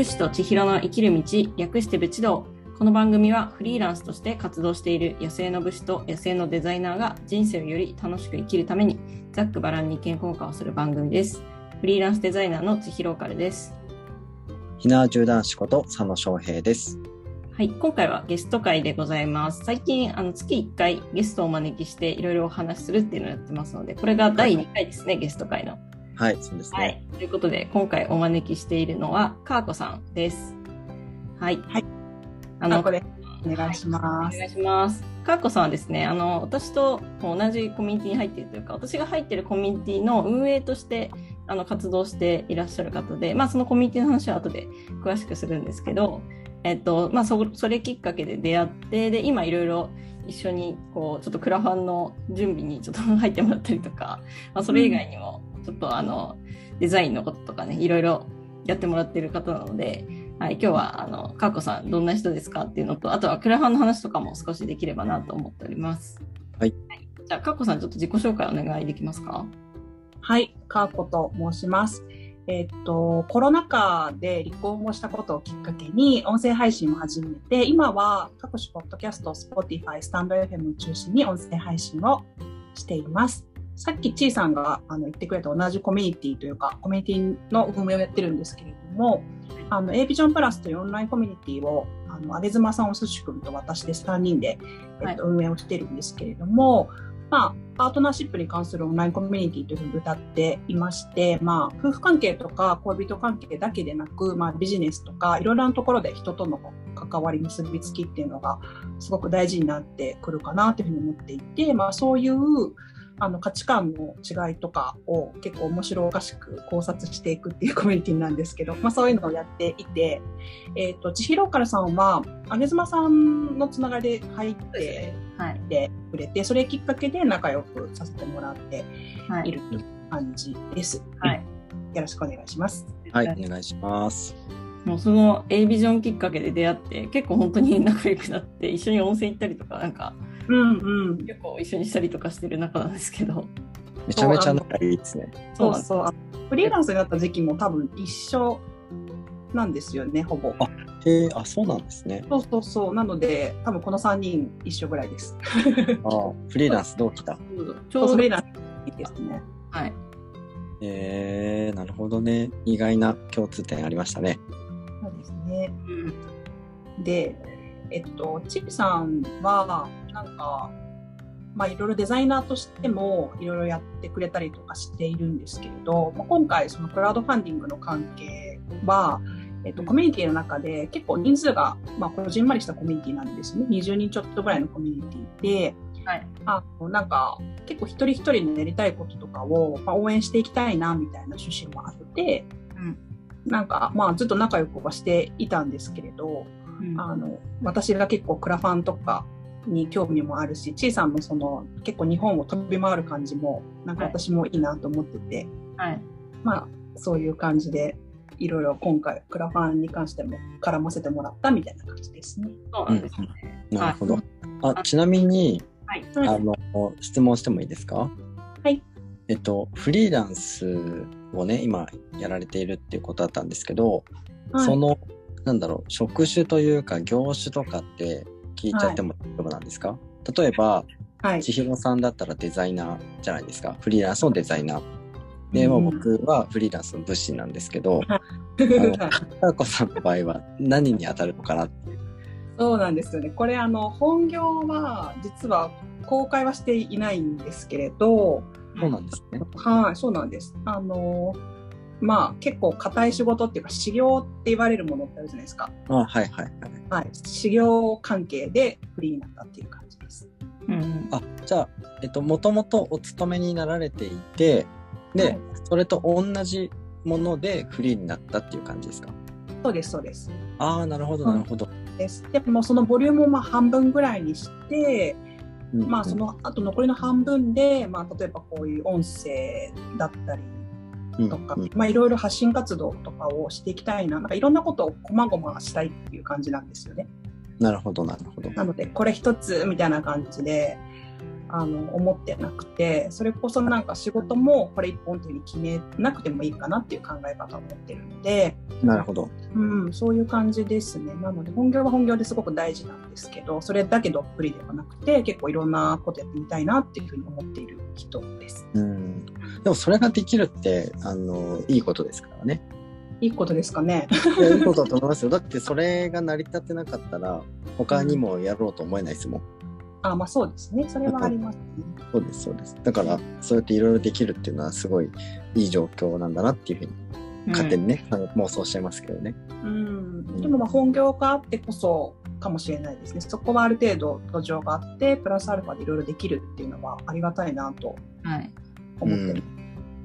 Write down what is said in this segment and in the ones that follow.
武士と千尋の生きる道、略して武士道。この番組はフリーランスとして活動している野生の武士と野生のデザイナーが人生をより楽しく生きるためにざっくばらんに意見交換をする番組です。フリーランスデザイナーの千尋オカルです。ひな銃男子こと佐野翔平です。はい、今回はゲスト会でございます。最近、あの月1回ゲストをお招きしていろいろお話しするっていうのをやってますので、これが第2回ですね、ゲスト会の。はい、そうですね。はい。ということで、今回お招きしているのは、かーこさんです。はい。はい。ああこれお願いします。お願いします。かーこさんはですね、あの、私と同じコミュニティに入っているというか、私が入っているコミュニティの運営として、あの、活動していらっしゃる方で、まあ、そのコミュニティの話は後で詳しくするんですけど、えっと、まあ、そ、それきっかけで出会って、で、今いろいろ一緒に、こう、ちょっとクラファンの準備にちょっと入ってもらったりとか、まあ、それ以外にも、ちょっとあの、デザインのこととかね、いろいろやってもらってる方なので、はい、今日は、あの、かーこさん、どんな人ですかっていうのと、あとはクラファンの話とかも少しできればなと思っております。はい。じゃあ、かーこさん、ちょっと自己紹介お願いできますか？はい、かーこと申します。えっと、コロナ禍で離婚をしたことをきっかけに音声配信を始めて、今は各種ポッドキャスト、Spotify、スタンド FM を中心に音声配信をしています。さっきちいさんがあの言ってくれた同じコミュニティというか、コミュニティの運営をやってるんですけれども、あの、A ビジョンプラスというオンラインコミュニティを、あの、安倍妻さん、おすし君と私で3人で、えっと、運営をしてるんですけれども、まあ、パートナーシップに関するオンラインコミュニティというふうに歌っていまして、まあ、夫婦関係とか恋人関係だけでなく、まあ、ビジネスとか、いろいろなところで人との関わり結びつきっていうのが、すごく大事になってくるかなというふうに思っていて、まあ、そういう、あの価値観の違いとかを結構面白おかしく考察していくっていうコミュニティなんですけど、まあそういうのをやっていて、えっ、と、千尋からさんは、姉妻さんのつながりで入ってはい。てくれて、それきっかけで仲良くさせてもらってはいい。るという感じです。はい。よろしくお願いします。はい、お願いします。もうその A ビジョンきっかけで出会って、結構本当に仲良くなって、一緒に温泉行ったりとか、なんか、うんうん。結構一緒にしたりとかしてる仲なんですけど。めちゃめちゃ仲いいですね。そうそう。あフリーランスになった時期も多分一緒なんですよね、ほぼ。あへえ、あ、そうなんですね。そうそうそう。なので、多分この3人一緒ぐらいです。あフリーランス同期だ。ちょうどフリーランスですね。はい。えー、なるほどね。意外な共通点ありましたね。そうですね。うん。で、えっと、チビさんは、なんか、まあ、いろいろデザイナーとしてもいろいろやってくれたりとかしているんですけれど、まあ、今回そのクラウドファンディングの関係は、えっと、コミュニティの中で結構人数が、まあ、こじんまりしたコミュニティなんですね。20人ちょっとぐらいのコミュニティで、はい。あなんか結構一人一人のやりたいこととかを、まあ、応援していきたいなみたいな趣旨もあって、うんなんかまあずっと仲良くはしていたんですけれど、うんあの私が結構クラファンとかに興味もあるし、ちいさんのその結構日本を飛び回る感じもなんか私もいいなと思ってて、はい。まあそういう感じでいろいろ今回クラファンに関しても絡ませてもらったみたいな感じですね。そうなんですね。なるほど。あ、ちなみに、はい。あの、質問してもいいですか？はい。えっと、フリーランスをね、今やられているっていうことだったんですけど、はいその、なんだろう、職種というか業種とかって聞いちゃっても大丈夫なんですか、例えば、はい。千尋さんだったらデザイナーじゃないですか？フリーランスのデザイナー。で、もう僕はフリーランスの物資なんですけど、あの、かーこさんの場合は何に当たるのかなっていう。そうなんですよね。これあの本業は実は公開はしていないんですけれど、そうなんですね。はい、そうなんです。あのまあ結構硬い仕事っていうか修行って言われるものってあるじゃないですか。あ、はいはいはい。はい、修行関係でフリーになったっていう感じです。うん。あ、じゃあ、えっと、もともとお勤めになられていて、で、はいそれと同じものでフリーになったっていう感じですか？そうです、そうです。ああ、なるほど、うんなるほど。です。でもそのボリュームをまあ半分ぐらいにして、うんまあそのあと残りの半分で、まあ例えばこういう音声だったりうんとか、うんまあいろいろ発信活動とかをしていきたいな、なんかいろんなことをこまごましたいっていう感じなんですよね。なるほど、なるほど。なので、これ一つみたいな感じで、あの思ってなくてそれこそなんか仕事もこれ一本というふうに決めなくてもいいかなっていう考え方を持ってるので、なるほど。うん、そういう感じですねなので本業は本業ですごく大事なんですけどそれだけどっぷりではなくて結構いろんなことやってみたいなっていうふうに思っている人です。うんでもそれができるってあのいいことですからね。いいことですかね。いいことだと思いますよ。だってそれが成り立ってなかったら他にもやろうと思えないですもん。あまあそうですね。それはありますね。そうです、そうです。だから、そうやっていろいろできるっていうのはすごいいい状況なんだなっていうふうに、勝手にね、うん、妄想しちゃいますけどね。うん。でもまあ本業があってこそかもしれないですね。そこはある程度土壌があって、プラスアルファでいろいろできるっていうのはありがたいなと思ってる。うん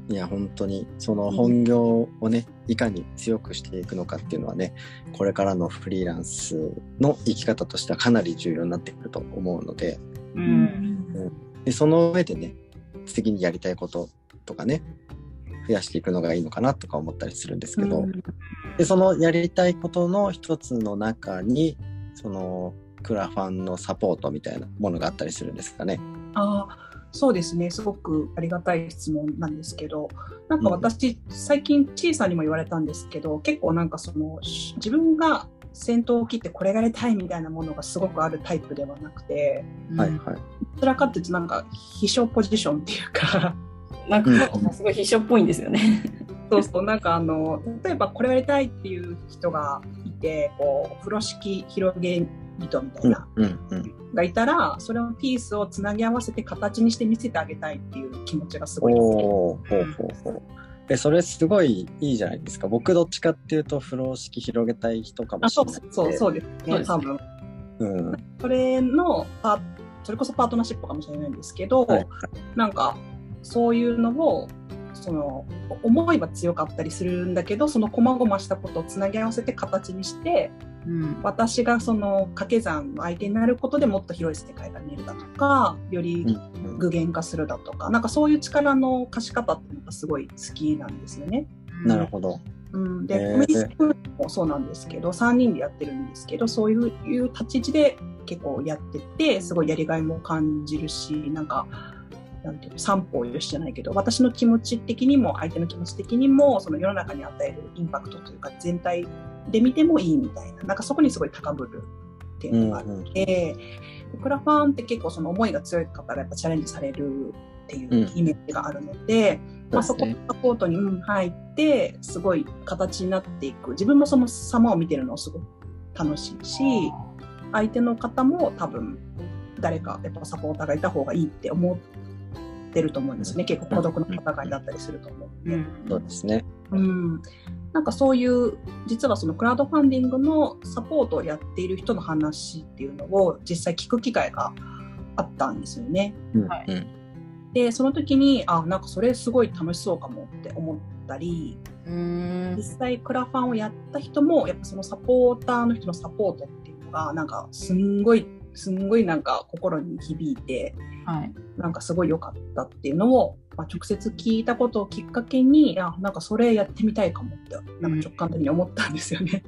いや本当にその本業をねいかに強くしていくのかっていうのはねこれからのフリーランスの生き方としてはかなり重要になってくると思うので,、うん、でその上でね次にやりたいこととかね増やしていくのがいいのかなとか思ったりするんですけど、うん、でそのやりたいことの一つの中にそのクラファンのサポートみたいなものがあったりするんですかね。あそうですね。すごくありがたい質問なんですけどなんか私、うん、最近ちいさんにも言われたんですけど結構なんかその自分が先頭を切ってこれがやりたいみたいなものがすごくあるタイプではなくて、はいはい、どちらかっていうとなんか秘書ポジションっていうか なんかすごい秘書っぽいんですよね。そうそうなんかあの例えばこれやりたいっていう人がいてこう風呂敷広げ人みたいな、うんうん、がいたらそれをピースをつなぎ合わせて形にして見せてあげたいっていう気持ちがすごいおほうほうほう。えそれすごいいいじゃないですか。僕どっちかっていうと風呂敷広げたい人かもしれない。そうそうそうです。ね。多分、うん、それのパそれこそパートナーシップかもしれないんですけど、はい、なんかそういうのをその思いは強かったりするんだけどその細々したことをつなぎ合わせて形にしてうん、私がその掛け算の相手になることでもっと広い世界が見えるだとかより具現化するだとか、うん、なんかそういう力の貸し方っていうのがすごい好きなんですよね。なるほど。うん、で、コミュニティもそうなんですけど3人でやってるんですけどそういう立ち位置で結構やっててすごいやりがいも感じるしなんかなんていうの三方よしじゃないけど私の気持ち的にも相手の気持ち的にもその世の中に与えるインパクトというか全体で見てもいいみたいななんかそこにすごい高ぶるっていうのがあって、うんうん、クラファンって結構その思いが強い方がやっぱチャレンジされるっていうイメージがあるので、うん、まあ、そこのサポートに入ってすごい形になっていく。自分もその様を見てるのすごく楽しいし相手の方も多分誰かやっぱサポーターがいた方がいいって思ってると思うんですね。結構孤独の戦いだったりすると思う。んで、うん、そうですね、うん、なんかそういう実はそのクラウドファンディングのサポートをやっている人の話っていうのを実際聞く機会があったんですよね。はい、でその時にあなんかそれすごい楽しそうかもって思ったり実際クラファンをやった人もやっぱそのサポーターの人のサポートっていうのがなんかすんごいすんごいなんか心に響いて、はい、なんかすごい良かったっていうのを、まあ、直接聞いたことをきっかけにあなんかそれやってみたいかもってなんか直感的に思ったんですよね。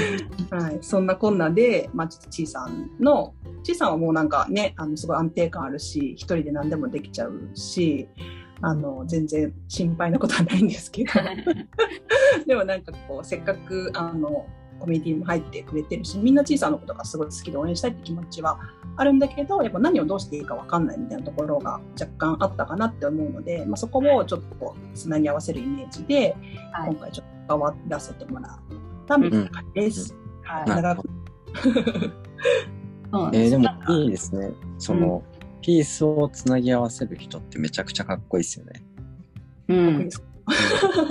はい、そんなこんなで、まあ、ちょっとちいさんのちいさんはもうなんかねあのすごい安定感あるし一人で何でもできちゃうしあの全然心配なことはないんですけど。でもなんかこうせっかくあのコミュニティにも入ってくれてるしみんな小さなことがすごい好きで応援したいって気持ちはあるんだけどやっぱ何をどうしていいか分かんないみたいなところが若干あったかなって思うので、まあ、そこをちょっとつなぎ合わせるイメージで、はい、今回ちょっと関わらせてもらったみたいな感じです。うん、はい、長く。えー、でもいいですね。その、うん、ピースをつなぎ合わせる人ってめちゃくちゃかっこいいですよね。うん、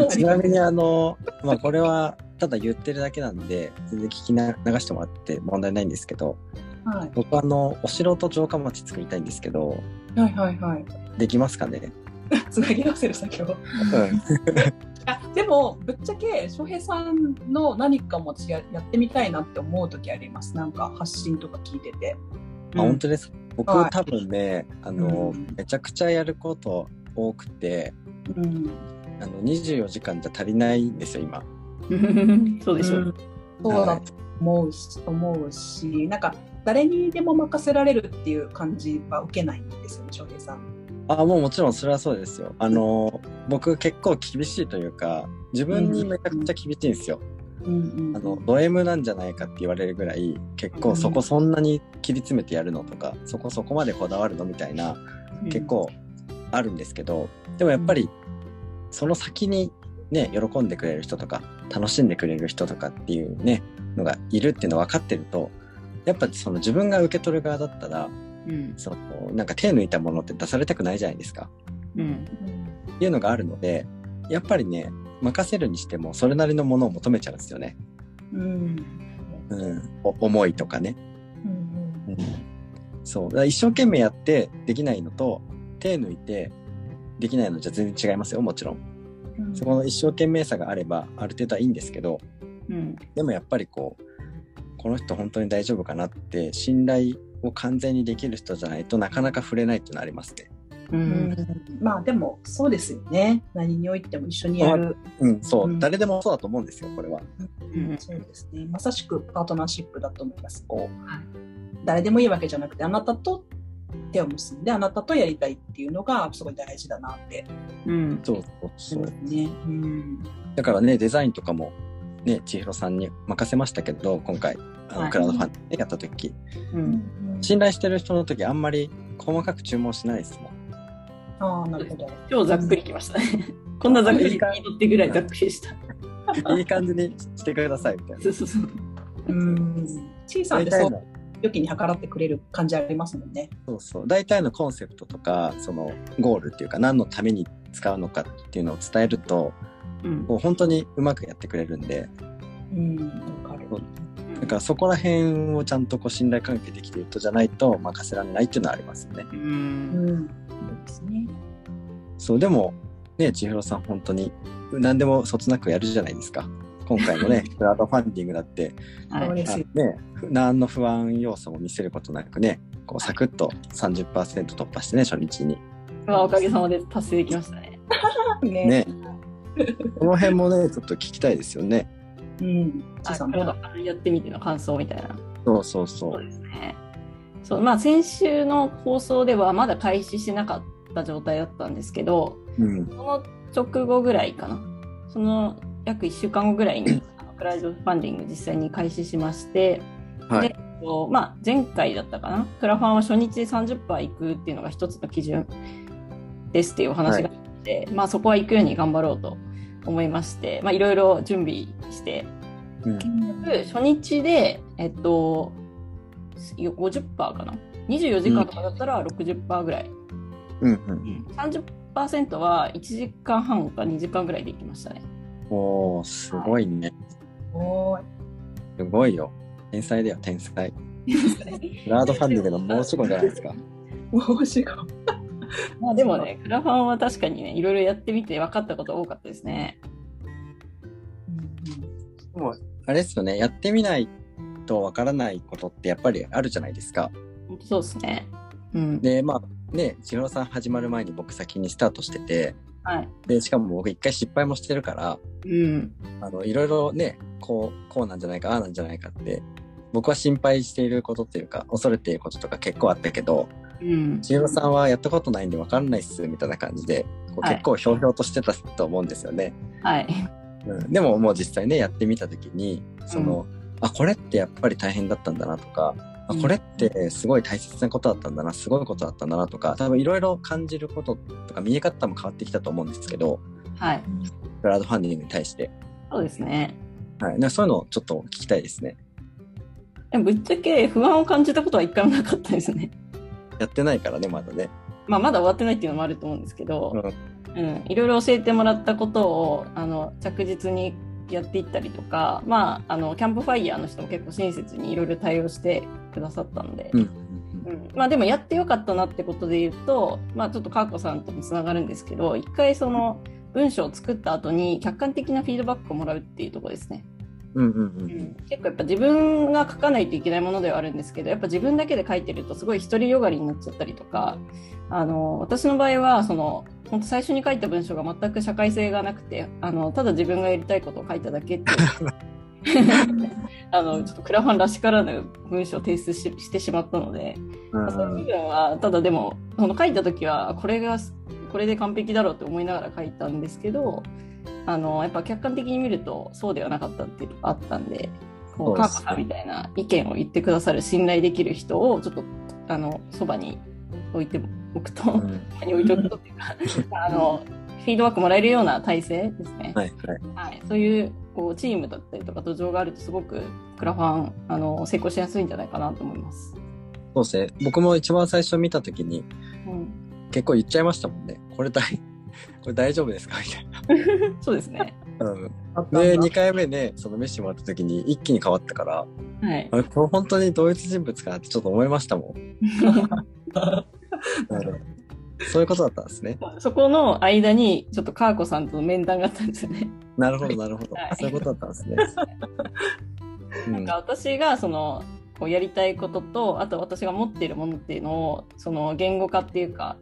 ちなみにあの、まあ、これはただ言ってるだけなんで、全然聞きな流してもらって問題ないんですけど、はい、僕あの、お城と城下町作りたいんですけど、はいはいはい。できますかね？つなぎ合わせる作業。うん、あでも、ぶっちゃけ、翔平さんの何かもややってみたいなって思う時あります？なんか発信とか聞いてて。あ、うん、本当です僕、はい、多分ね、あの、うん、めちゃくちゃやること多くて、うん、あの24時間じゃ足りないんですよ、今。そうでしょう。そうだと思うし、思うし、なんか誰にでも任せられるっていう感じは受けないんですよね翔平さん。あもうもちろんそれはそうですよ。あの僕結構厳しいというか自分にめちゃくちゃ厳しいんですよ。うんうん、あのド M なんじゃないかって言われるぐらい結構そこそんなに切り詰めてやるのとか、そこそこまでこだわるのみたいな結構あるんですけどでもやっぱりその先にね喜んでくれる人とか楽しんでくれる人とかっていうねのがいるっていうの分かってるとやっぱその自分が受け取る側だったら、うん。そのなんか手抜いたものって出されたくないじゃないですか。うん。っていうのがあるのでやっぱりね任せるにしてもそれなりのものを求めちゃうんですよね、うん。うん、お思いとかね、うんうん、そう。だ一生懸命やってできないのと手抜いてできないのじゃ全然違いますよもちろんうん。そこの一生懸命さがあればある程度はいいんですけどうん。でもやっぱりこうこの人本当に大丈夫かなって信頼を完全にできる人じゃないとなかなか触れないっていうのはありますね。ううん。んまあでもそうですよね。何においても一緒にやる、うん、そう、うん。誰でもそうだと思うんですよこれは。うん。そうですね。まさしくパートナーシップだと思います。こう。はい。誰でもいいわけじゃなくてあなたと手を結んであなたとやりたいっていうのがすごい大事だなってうんそうそうそうね。うんだからねデザインとかもね千尋さんに任せましたけど今回あの、はいクラウドファンディングやった時うん信頼してる人の時あんまり細かく注文しないですもん。ああなるほど。超ざっくりきましたね。こんなざっくり聞いとってぐらいざっくりでした。いい感じにしてくださいみたいな。そうそうそう。うん小さんってそう大体の時に計らってくれる感じありますもんね。そうそう大体のコンセプトとかそのゴールっていうか何のために使うのかっていうのを伝えるとうんもう本当にうまくやってくれるんでうんわかる。だからそこら辺をちゃんとこう信頼関係できてる人じゃないと任せられないっていうのはありますよね。う。うんんそうですね。そうでもね千尋さん本当に何でもそつなくやるじゃないですか。今回のね クラウドファンディングだってはい。ね何の不安要素も見せることなくねこうサクッと30%突破してね初日に。まあおかげさまで達成できましたね。ね。ねこの辺もねちょっと聞きたいですよね。うん。やってみての感想みたいな。そうそうそそうう。ですね。そうまあ先週の放送ではまだ開始してなかった状態だったんですけど、うんその直後ぐらいかな。その約1週間後ぐらいに クラウドファンディング実際に開始しまして、はいでこうまあ、前回だったかな、クラファンは初日で30%いくっていうのが一つの基準ですっていうお話があって、まあ、そこは行くように頑張ろうと思いまして、まあ、いろいろ準備して、うん初日で、えっと、50%かな？24時間とかだったら60%ぐらい。うんうん30%は1時間半か2時間ぐらいで行きましたね。おーすごいね。おーい。すごいよ。天才だよ、天才。クラウドファンディングの申し子じゃないですか。面白い。まあでもね、クラファンは確かにね、いろいろやってみて分かったこと多かったですね。でも、あれですよね、やってみないとわからないことってやっぱりあるじゃないですか。そうですね。うん。で、まあね、千尋さん始まる前に僕先にスタートしてて、はい。で、しかも僕一回失敗もしてるから、うん。あの、いろいろね、こう、こうなんじゃないか、ああなんじゃないかって、僕は心配していることっていうか、恐れていることとか結構あったけど、うん。千尋さんはやったことないんでわかんないっす、みたいな感じで、こうはい結構ひょうひょうとしてたと思うんですよね。はい。うん、でももう実際ねやってみた時にその、あこれってやっぱり大変だったんだなとか、これってすごい大切なことだったんだなすごいことだったんだなとか多分いろいろ感じることとか見え方も変わってきたと思うんですけどはい。クラウドファンディングに対して、そうですね。はい、なそういうのをちょっと聞きたいですね。ぶっちゃけ不安を感じたことは一回もなかったですね。やってないからねまだね、まあまだ終わってないっていうのもあると思うんですけど、うん。うん、いろいろ教えてもらったことをあの着実にやっていったりとか、まあ、あのキャンプファイヤーの人も結構親切にいろいろ対応してくださったので、うんうんまあ、でもやってよかったなってことで言うと、まあ、ちょっとかーこさんともつながるんですけど一回その文章を作った後に客観的なフィードバックをもらうっていうところですね。うんうんうん。うん。結構やっぱ自分が書かないといけないものではあるんですけどやっぱ自分だけで書いてるとすごい独りよがりになっちゃったりとかあの私の場合はその本当最初に書いた文章が全く社会性がなくてあのただ自分がやりたいことを書いただけっていう。あのちょっとクラファンらしからぬ文章を提出ししてしまったので、まあそういう部分はただでもその書いた時はこれがこれで完璧だろうって思いながら書いたんですけどあのやっぱ客観的に見るとそうではなかったっていうのがあったんでこうカーコさんみたいな意見を言ってくださる信頼できる人をちょっとあのそばに置いておくと、うんに置いておくとっていうか あのフィードバックもらえるような体制ですね。はいはい。はい、そういうこうチームだったりとか土壌があるとすごくクラファンあの成功しやすいんじゃないかなと思います。そうですね。僕も一番最初見たときにうん、結構言っちゃいましたもんね。これ大、これ大丈夫ですか？みたい そうですね。な。うん。で、2回目で、そのメッシもらったときに一気に変わったから、はいあ。れ、これ本当に同一人物かなってちょっと思いましたもん。うんそういうことだったんですね。そこの間にちょっとカーコさんとの面談があったんですよね。なるほど、なるほどはい。そういうことだったんですね。うんなんか私がそのこうやりたいこととあと私が持っているものっていうのをその言語化っていうか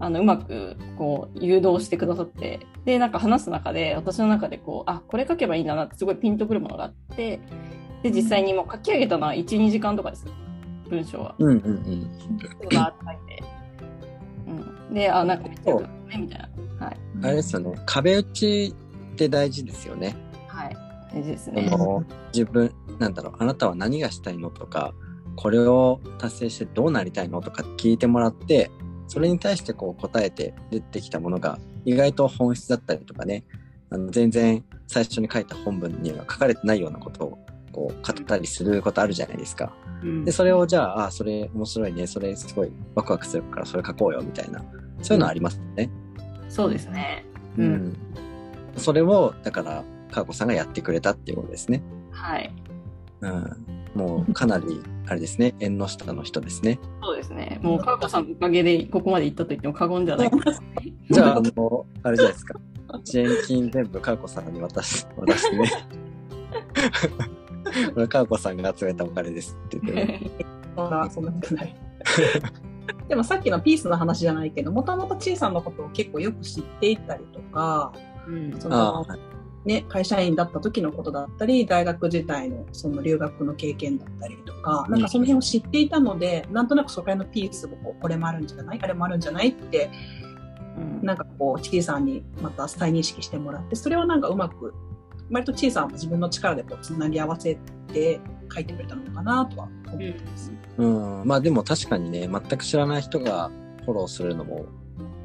あのうまくこう誘導してくださってでなんか話す中で私の中でこうあこれ書けばいいんだなってすごいピンとくるものがあってで実際にもう書き上げたのは12時間とかです文章は。うんうんうん。バーって書いて、うん、であなんかめっちゃよかったねみたいな。はい、あれですよね。壁打ちって大事ですよね。はい、大事ですそね。の自分、なんだろう、あなたは何がしたいのとか、これを達成してどうなりたいのとか聞いてもらって、それに対してこう答えて出てきたものが意外と本質だったりとかね、あの全然最初に書いた本文には書かれてないようなことをこう語ったりすることあるじゃないですか。うんで、それをじゃあ、あ、それ面白いね、それすごいワクワクするからそれ書こうよみたいな、そういうのありますよね。そうですね。ううんん。それを、だから、かーこさんがやってくれたっていうことですね。はい。うん。もう、かなり、あれですね、縁の下の人ですね。そうですね。もう、かーこさんのおかげでここまで行ったと言っても過言ではないかな。じゃあ、あの、あれじゃないですか。支援金全部かーこさんに渡し、渡してね。これ、かーこさんが集めたお金ですって言って。ね。そんな、そんなことない。でもさっきのピースの話じゃないけど、もともとちいさんのことを結構よく知っていたりとか、うん。そあの、ね、会社員だった時のことだったり、大学時代のその留学の経験だったりとか、なんかその辺を知っていたので、なんとなくそこら辺のピースをこうこれもあるんじゃない？あれもあるんじゃない？って、うん。なんかこう、ちいさんにまた再認識してもらって、それをなんかうまく、割とちいさんは自分の力でこうつなぎ合わせて書いてくれたのかなとは思ってます。うん。まあでも確かにね、全く知らない人がフォローするのも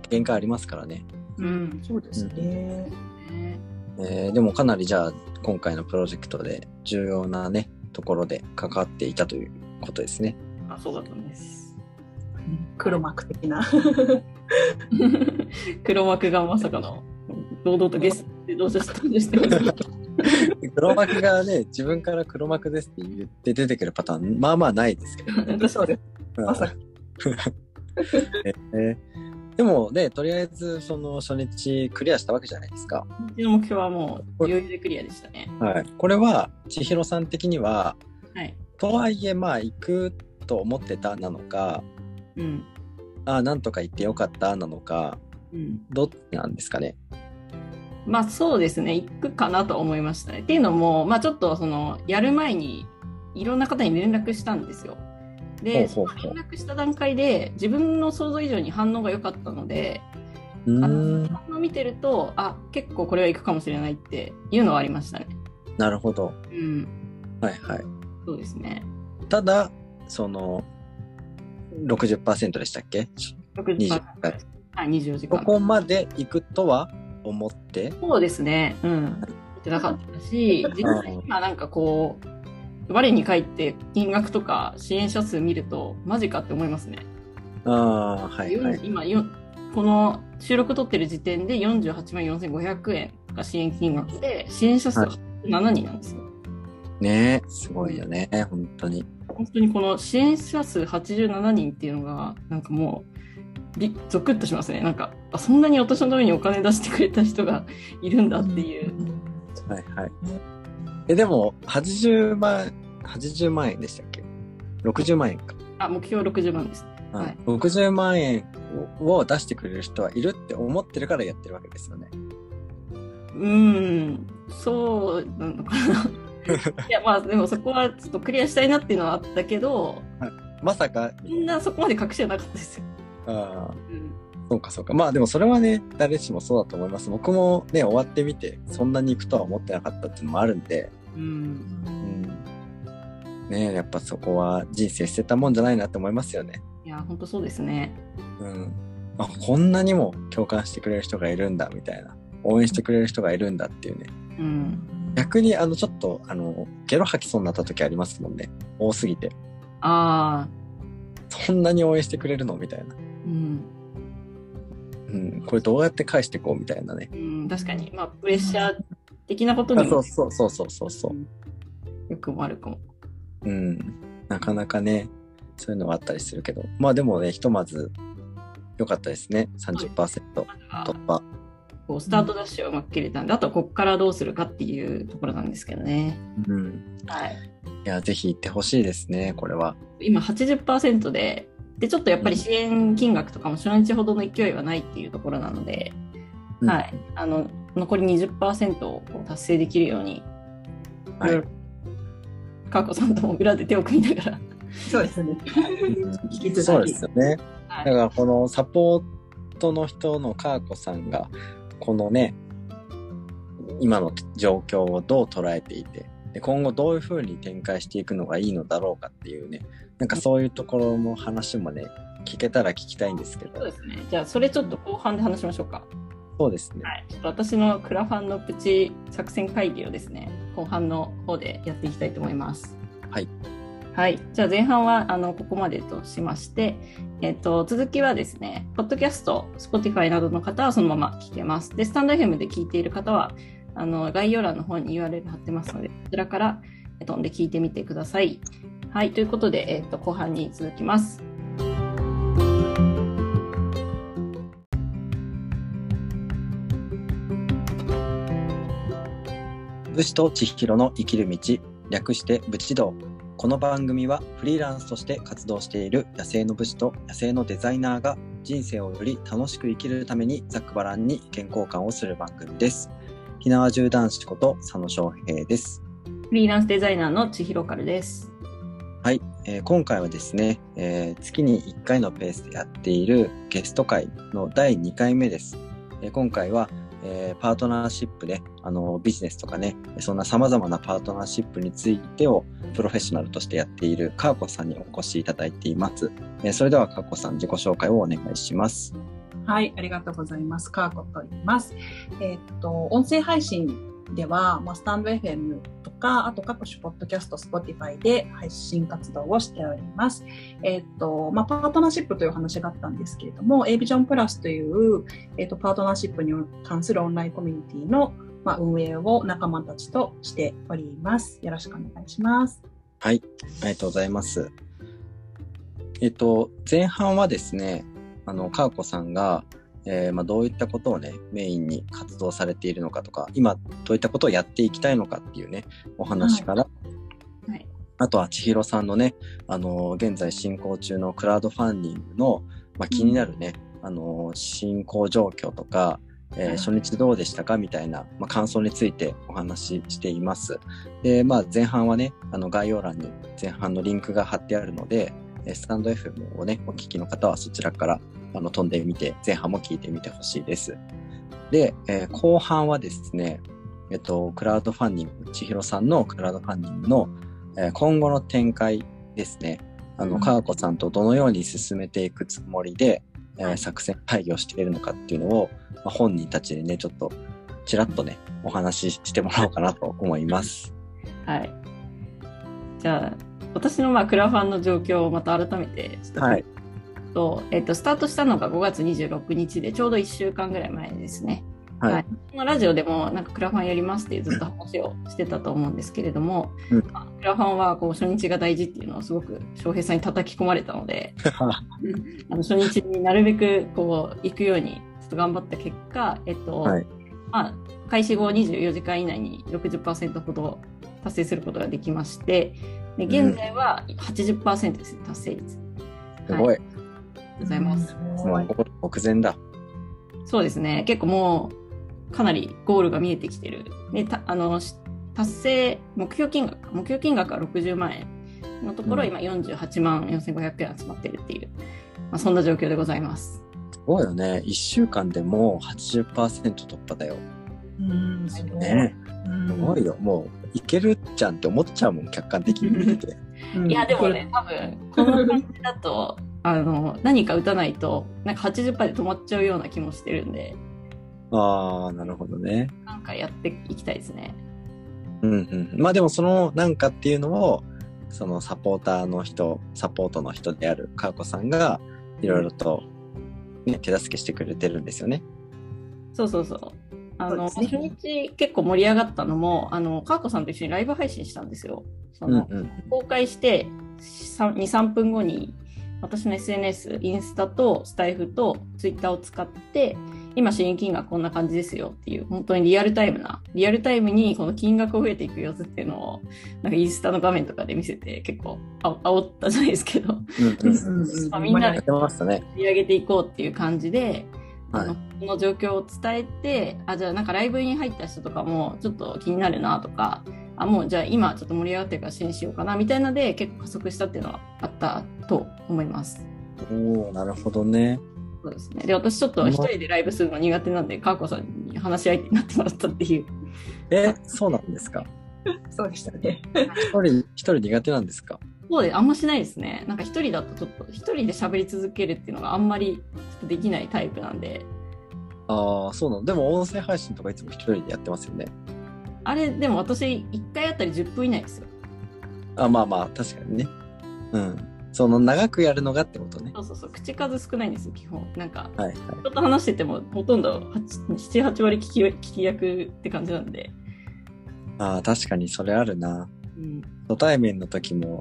限界ありますからね。うん。そうですね。ねえーでもかなりじゃあ、今回のプロジェクトで重要なね、ところで関わっていたということですね。あ、そうだったんです。黒幕的な。黒幕がまさかの、堂々とゲストでどうして登場してます黒幕がね、自分から黒幕ですって言って出てくるパターン、まあまあないですけどね。そうです。うんまさか。えーでもね、とりあえずその初日クリアしたわけじゃないですか。うちの目標はもう余裕でクリアでしたね。はい。これは、千尋さん的には、はい。とはいえまあ行くと思ってたなのか、うん。ああ、なんとか行ってよかったなのか、うん。どっちなんですかね。まあそうですね、行くかなと思いましたね。っていうのも、まあちょっとその、やる前にいろんな方に連絡したんですよ。で、連絡した段階で自分の想像以上に反応が良かったので、うあの反応を見てると、あ、結構これは行くかもしれないっていうのはありましたね。なるほど。うん。はいはい。そうですね。ただ、その、60%でしたっけ？60% 20はい、24時間。ここまで行くとは？思って、そうですね。うん。行ってなかったし、実際今なんかこう、我に返って金額とか支援者数見ると、マジかって思いますね。ああ、はいはい。今よ、この収録撮ってる時点で48万4500円が支援金額で、支援者数が7人なんですよ。ねえ、すごいよね、本当に。本当にこの支援者数87人っていうのが、なんかもう、びゾクッとしますね。なんか、あそんなに私のためにお金出してくれた人が いるんだっていう。はいはい。え、でも、80万、80万円でしたっけ ?60 万円か。あ、目標60万です。はいはい60万円を出してくれる人はいるって思ってるからやってるわけですよね。うーん、そうなのかな。いや、まあ、でもそこはちょっとクリアしたいなっていうのはあったけど、まさか、みんなそこまで隠しはなかったですよ。ああ、うんそうかそうか。まあでもそれはね、誰しもそうだと思います。僕もね、終わってみて、そんなに行くとは思ってなかったっていうのもあるんで、うん。うん。ねやっぱそこは人生捨てたもんじゃないなって思いますよね。いや、本当そうですね。うん。あ、こんなにも共感してくれる人がいるんだ、みたいな。応援してくれる人がいるんだっていうね。うん。逆に、あの、ちょっと、あの、ゲロ吐きそうになった時ありますもんね。多すぎて。ああ、そんなに応援してくれるのみたいな。うん。うん。これどうやって返していこうみたいなね。うん、確かに。まあ、プレッシャー的なことあにもそうそうそうそうそうそう。よくも悪くも。うん。なかなかね、そういうのはあったりするけど。まあでもね、ひとまず、良かったですね。30%突破。こうスタートダッシュをうまく切れたんで、あとはここからどうするかっていうところなんですけどね。うん。はい。いや、ぜひ行ってほしいですね、これは。今80%で、で、ちょっとやっぱり支援金額とかも初日ほどの勢いはないっていうところなので、うんはい。あの、残り20%を達成できるように、はいかーこさんとも裏で手を組みながら、そうですね。引き続き。そうですよね。はいだからこのサポートの人のカーコさんが、このね、今の状況をどう捉えていて、で今後どういうふうに展開していくのがいいのだろうかっていうね、なんかそういうところの話もね、聞けたら聞きたいんですけどそう、ですね。じゃあ、それちょっと後半で話しましょうか。そうですね。はい。ちょっと私のクラファンのプチ作戦会議をですね、後半の方でやっていきたいと思います。はい。はい。じゃあ前半は、あの、ここまでとしまして、えっと、続きはですね、ポッドキャスト、Spotify などの方はそのまま聞けます。で、スタンド FM で聞いている方は、あの、概要欄の方に URL 貼ってますので、こちらからえ飛んで聞いてみてください。はい。ということで、えっと、後半に続きます。武士と千尋の生きる道、略して武士道。この番組はフリーランスとして活動している野生の武士と野生のデザイナーが人生をより楽しく生きるためにざっくばらんに意見交換をする番組です。ひなわ銃男子こと佐野翔平です。フリーランスデザイナーの千尋かるです。はい、えー今回はですね、えー月に1回のペースでやっているゲスト会の第2回目です。えー今回は、えーパートナーシップで、あのビジネスとかね、そんな様々なパートナーシップについてをプロフェッショナルとしてやっているカーコさんにお越しいただいています。えーそれではカーコさん自己紹介をお願いします。はい、ありがとうございます。カーコと言います。えっと、音声配信では、まあ、スタンド FM とか、あと各種ポッドキャスト、Spotify で配信活動をしております。えーっと、まあ、パートナーシップという話があったんですけれども、A Vision Plus という、えーっと、パートナーシップに関するオンラインコミュニティの、まあ、運営を仲間たちとしております。よろしくお願いします。はい、ありがとうございます。えっと、前半はですね、あの、かーこさんが、えーまあ、どういったことをね、メインに活動されているのかとか、今、どういったことをやっていきたいのかっていうね、お話から、はい。あとは千尋さんのね、あの、現在進行中のクラウドファンディングの、まあ、気になるね、あの、進行状況とか、えーはい初日どうでしたか？みたいな、まあ、感想についてお話ししています。で、まあ、前半はね、あの、概要欄に前半のリンクが貼ってあるので、えースタンド FM をね、お聞きの方はそちらから、あの、飛んでみて、前半も聞いてみてほしいです。で、えー後半はですね、えっと、クラウドファンディング、千尋さんのクラウドファンディングの、えー今後の展開ですね。あの、うんかーこさんとどのように進めていくつもりで、えーはい作戦会議をしているのかっていうのを、まあ、本人たちにね、ちょっと、ちらっとね、お話ししてもらおうかなと思います。はい。じゃあ、私のまあクラファンの状況をまた改めてちょっとはい。と、えっと、スタートしたのが5月26日で、ちょうど1週間ぐらい前ですね。はい。はいこのラジオでもなんかクラファンやりますっていうずっと話をしてたと思うんですけれども、うんまあクラファンはこう初日が大事っていうのをすごく翔平さんに叩き込まれたので、あの初日になるべくこう行くようにちょっと頑張った結果、えっと、はいまあ、開始後24時間以内に60%ほど達成することができまして、で現在は80%ですね、達成率。すごい。ありがとうございます。もう、目前だ。そうですね。結構もう、かなりゴールが見えてきてる。で、たあの、し達成、目標金額、目標金額は60万円のところ、うん今48万4500円集まってるっていう、まあ、そんな状況でございます。すごいよね。1週間でもう80%突破だよ。うん、すごい。ね。うんすごいよ。もういけるじゃんって思っちゃうもん、客観的に見てて。うんいや、でもね、多分、この感じだと、あの、何か打たないと、なんか80%で止まっちゃうような気もしてるんで、ああ、なるほどね。なんかやっていきたいですね。うんうん。まあでもそのなんかっていうのを、そのサポーターの人、サポートの人であるかーこさんが、いろいろと、ね、手助けしてくれてるんですよね。そうそうそう。あの、そうです初日結構盛り上がったのも、あの、かーこさんと一緒にライブ配信したんですよ。その、うん公開して2、3分後に、私の SNS、インスタとスタイフとツイッターを使って、今支援金額こんな感じですよっていう、本当にリアルタイムな、リアルタイムにこの金額を増えていく様子っていうのを、なんかインスタの画面とかで見せて結構あ煽ったじゃないですけど。まあみんなで。盛り上げていこうっていう感じで、あのはいこの状況を伝えて、あ、じゃあなんかライブに入った人とかもちょっと気になるなとか、あ、もうじゃあ今ちょっと盛り上がってるから支援しようかなみたいなので結構加速したっていうのはあったと思います。おおなるほどね。そうですね。で、私ちょっと一人でライブするの苦手なんで、かーこさんに話し相手になってもらったっていう。え、そうなんですか？そうでしたね。一人、一人苦手なんですか？そうで、あんましないですね。なんか一人だとちょっと、一人で喋り続けるっていうのがあんまりできないタイプなんで、ああ、そうなの。でも音声配信とかいつも一人でやってますよね。あれ、でも私1回あたり10分以内ですよ。あまあまあ、確かにね。うん。その長くやるのがってことね。そうそうそう、口数少ないんですよ、基本。なんか、はいはい。人と話してても、ほとんど8 7、8割聞き聞き役って感じなんで。ああ、確かにそれあるな。うん。初対面の時も、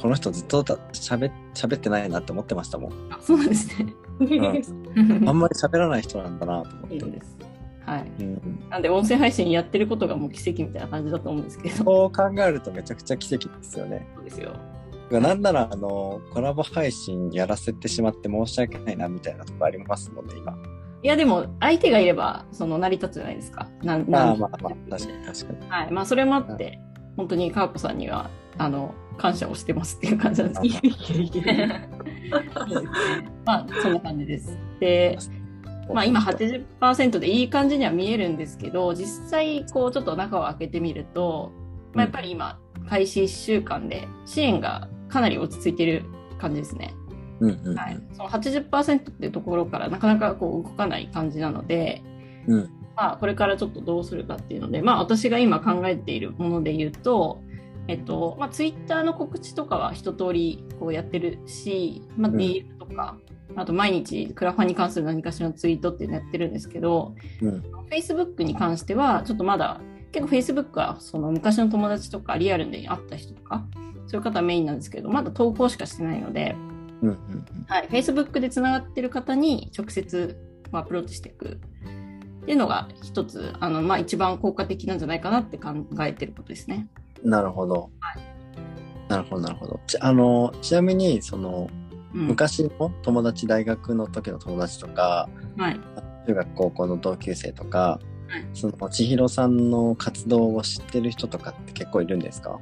この人ずっとだ喋喋ってないなって思ってましたもん。あ、そうなんですね。あんまり喋らない人なんだなと思って。いいです。はい。うん、なんで、音声配信やってることがもう奇跡みたいな感じだと思うんですけど。そう考えるとめちゃくちゃ奇跡ですよね。そうですよ。なんなら、あの、コラボ配信やらせてしまって申し訳ないなみたいなとこありますもんね、今。いや、でも、相手がいれば、その、成り立つじゃないですか。なんまあまあまあ、確かに確かに。はい。まあ、それもあって、本当に、かーこさんには、あの、感謝をしてますっていう感じなんですけど。まあ、そんな感じです。で、まあ今80%でいい感じには見えるんですけど、実際こうちょっと中を開けてみると、まあ、やっぱり今開始1週間で支援がかなり落ち着いてる感じですね。うんうんうん。はい。その80%っていうところからなかなかこう動かない感じなので、うんまあこれからちょっとどうするかっていうので、まあ私が今考えているもので言うと、えっと、まあツイッターの告知とかは一通りこうやってるし、まあうん DM とか、あと毎日クラファンに関する何かしらのツイートっていうのやってるんですけど、うん。Facebook に関してはちょっとまだ結構 Facebook はその昔の友達とかリアルで会った人とかそういう方メインなんですけどまだ投稿しかしてないので、うんうんはい、Facebook でつながってる方に直接まあアプローチしていくっていうのが一つあの、まあ、一番効果的なんじゃないかなって考えてることですね。うん。なるほど。なるほど、なるほど。ちあの、ちなみに、その、うん、昔の友達、大学の時の友達とか、はい、中学高校の同級生とか、はいその千尋さんの活動を知ってる人とかって結構いるんですか？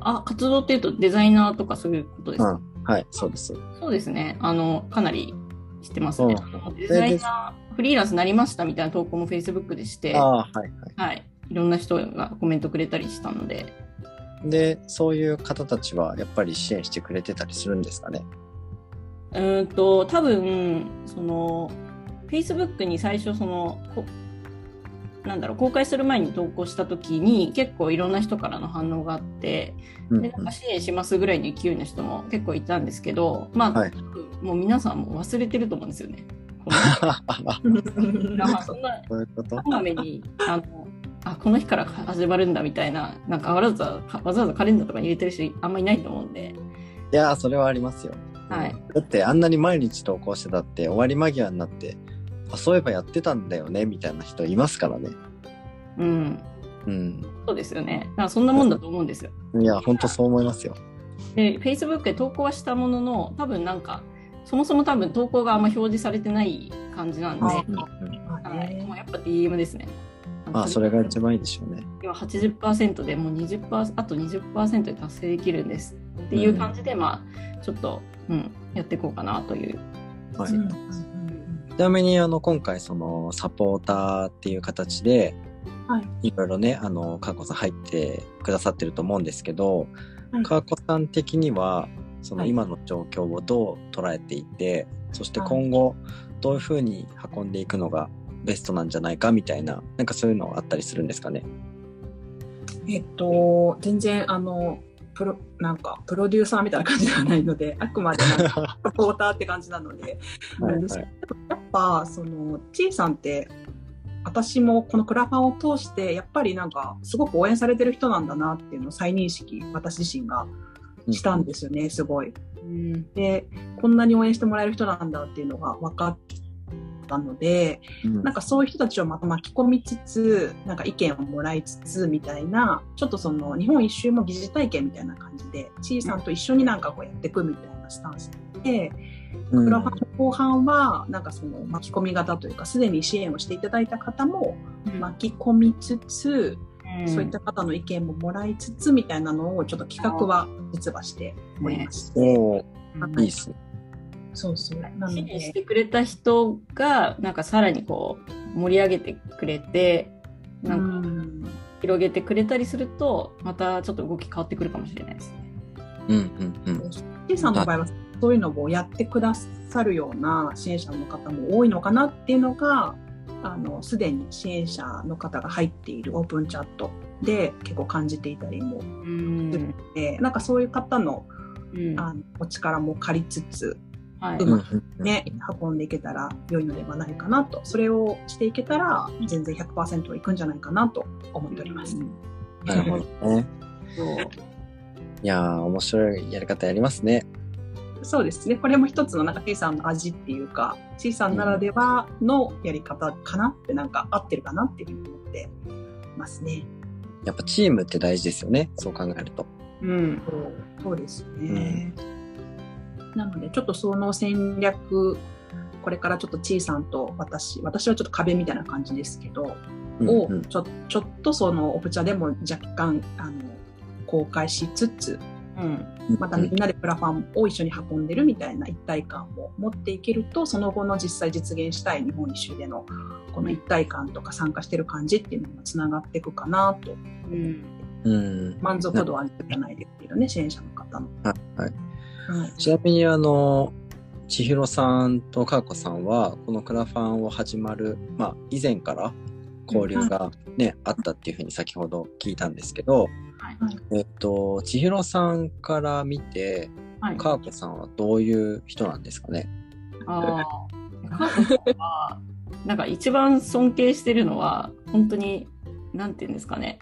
あ活動っていうとデザイナーとかそういうことですか、うん。はい、そうです。そうですねあのかなり知ってますね。うんデザイナーフリーランスになりましたみたいな投稿も Facebook でして。ああ、はいはい。はい。いろんな人がコメントくれたりしたので。で、そういう方たちはやっぱり支援してくれてたりするんですかね？うーんと、多分、その、Facebook に最初、その、こなんだろう、公開する前に投稿した時に結構いろんな人からの反応があって、うんで、なんか支援しますぐらいの勢いの人も結構いたんですけど、まあ、はいもう皆さんも忘れてると思うんですよね。このなんかそんなこまめに、あの、あ、この日から始まるんだみたいな、なんかわざわざ、わざわざカレンダーとかに入れてる人あんまりいないと思うんで、いやー、それはありますよ。はい。だってあんなに毎日投稿してたって終わり間際になって、あ、そういえばやってたんだよね、みたいな人いますからね。うん。うん。そうですよね。だからそんなもんだと思うんですよ。いや、ほんとそう思いますよ。で、Facebook で投稿はしたものの、多分なんか、そもそも多分投稿があんま表示されてない感じなんで、あはい、もうやっぱ DM ですね。あ、それが一番いいでしょうね。今80%でもう20%あと20%で達成できるんですっていう感じで、まあちょっと、うん、やっていこうかなという。はい、ちなみにあの今回そのサポーターっていう形で、はい、いろいろねあのかこさん入ってくださってると思うんですけど、はい、かこさん的にはその今の状況をどう捉えていて、そして今後どういうふうに運んでいくのがベストなんじゃないかみたいななんかそういうのあったりするんですかね？えっと全然あのプロなんかプロデューサーみたいな感じではないので あくまでなんかサポーターって感じなので。はい、やっぱそのちいさんって私もこのクラファンを通してやっぱりなんかすごく応援されてる人なんだなっていうのを再認識私自身がしたんですよね、すごい。うん、でこんなに応援してもらえる人なんだっていうのが分かったので、うん、なんかそういう人たちをまた巻き込みつつなんか意見をもらいつつみたいなちょっとその日本一周も疑似体験みたいな感じでちいさんと一緒になんかこうやっていくみたいなスタンスで。クラファンの後半はなんかその巻き込み型というかすでに支援をしていただいた方も巻き込みつつ、そういった方の意見ももらいつつみたいなのをちょっと企画は実はしておりまして。ね、いいっすね。そうそう。なので。してくれた人が、なんかさらにこう、盛り上げてくれて、なんか、広げてくれたりすると、またちょっと動き変わってくるかもしれないですね。うんうんうん。さんの場合は、そういうのをやってくださるような支援者の方も多いのかなっていうのが、あのすでに支援者の方が入っているオープンチャットで結構感じていたりもするので、んなんかそういう方の,、あのお力も借りつつ、はい、うまくね、運んでいけたら良いのではないかなとそれをしていけたら全然100%いくんじゃないかなと思っております。なるほどね。いや面白いやり方やりますね。そうですね。これも一つのなんか T さんの味っていうか、C さんならではのやり方かなってなんか合ってるかなっていうふうに思ってますね。やっぱチームって大事ですよね。そう考えると。うん。そうそうですね。うん、なので、ちょっとその戦略、これからちょっとちいさんと私、私はちょっと壁みたいな感じですけど、うんうん、をちょちょっとそのオプチャでも若干あの公開しつつ、うん、またみんなでプラファンを一緒に運んでるみたいな一体感を持っていけるとその後の実際実現したい日本一周でのこの一体感とか参加してる感じっていうのがつながっていくかなと、うん、満足度はじゃないですけどね支援者の方の。はい、はいちなみにあの千尋さんとかこさんはこのクラファンを始まる、まあ、以前から交流がね、あったっていうふうに先ほど聞いたんですけど、えっと、千尋さんから見て、はい、かーこさんはどういう人なんですかね？ああ、かーこさんは、なんか一番尊敬してるのは、本当に、なんていうんですかね。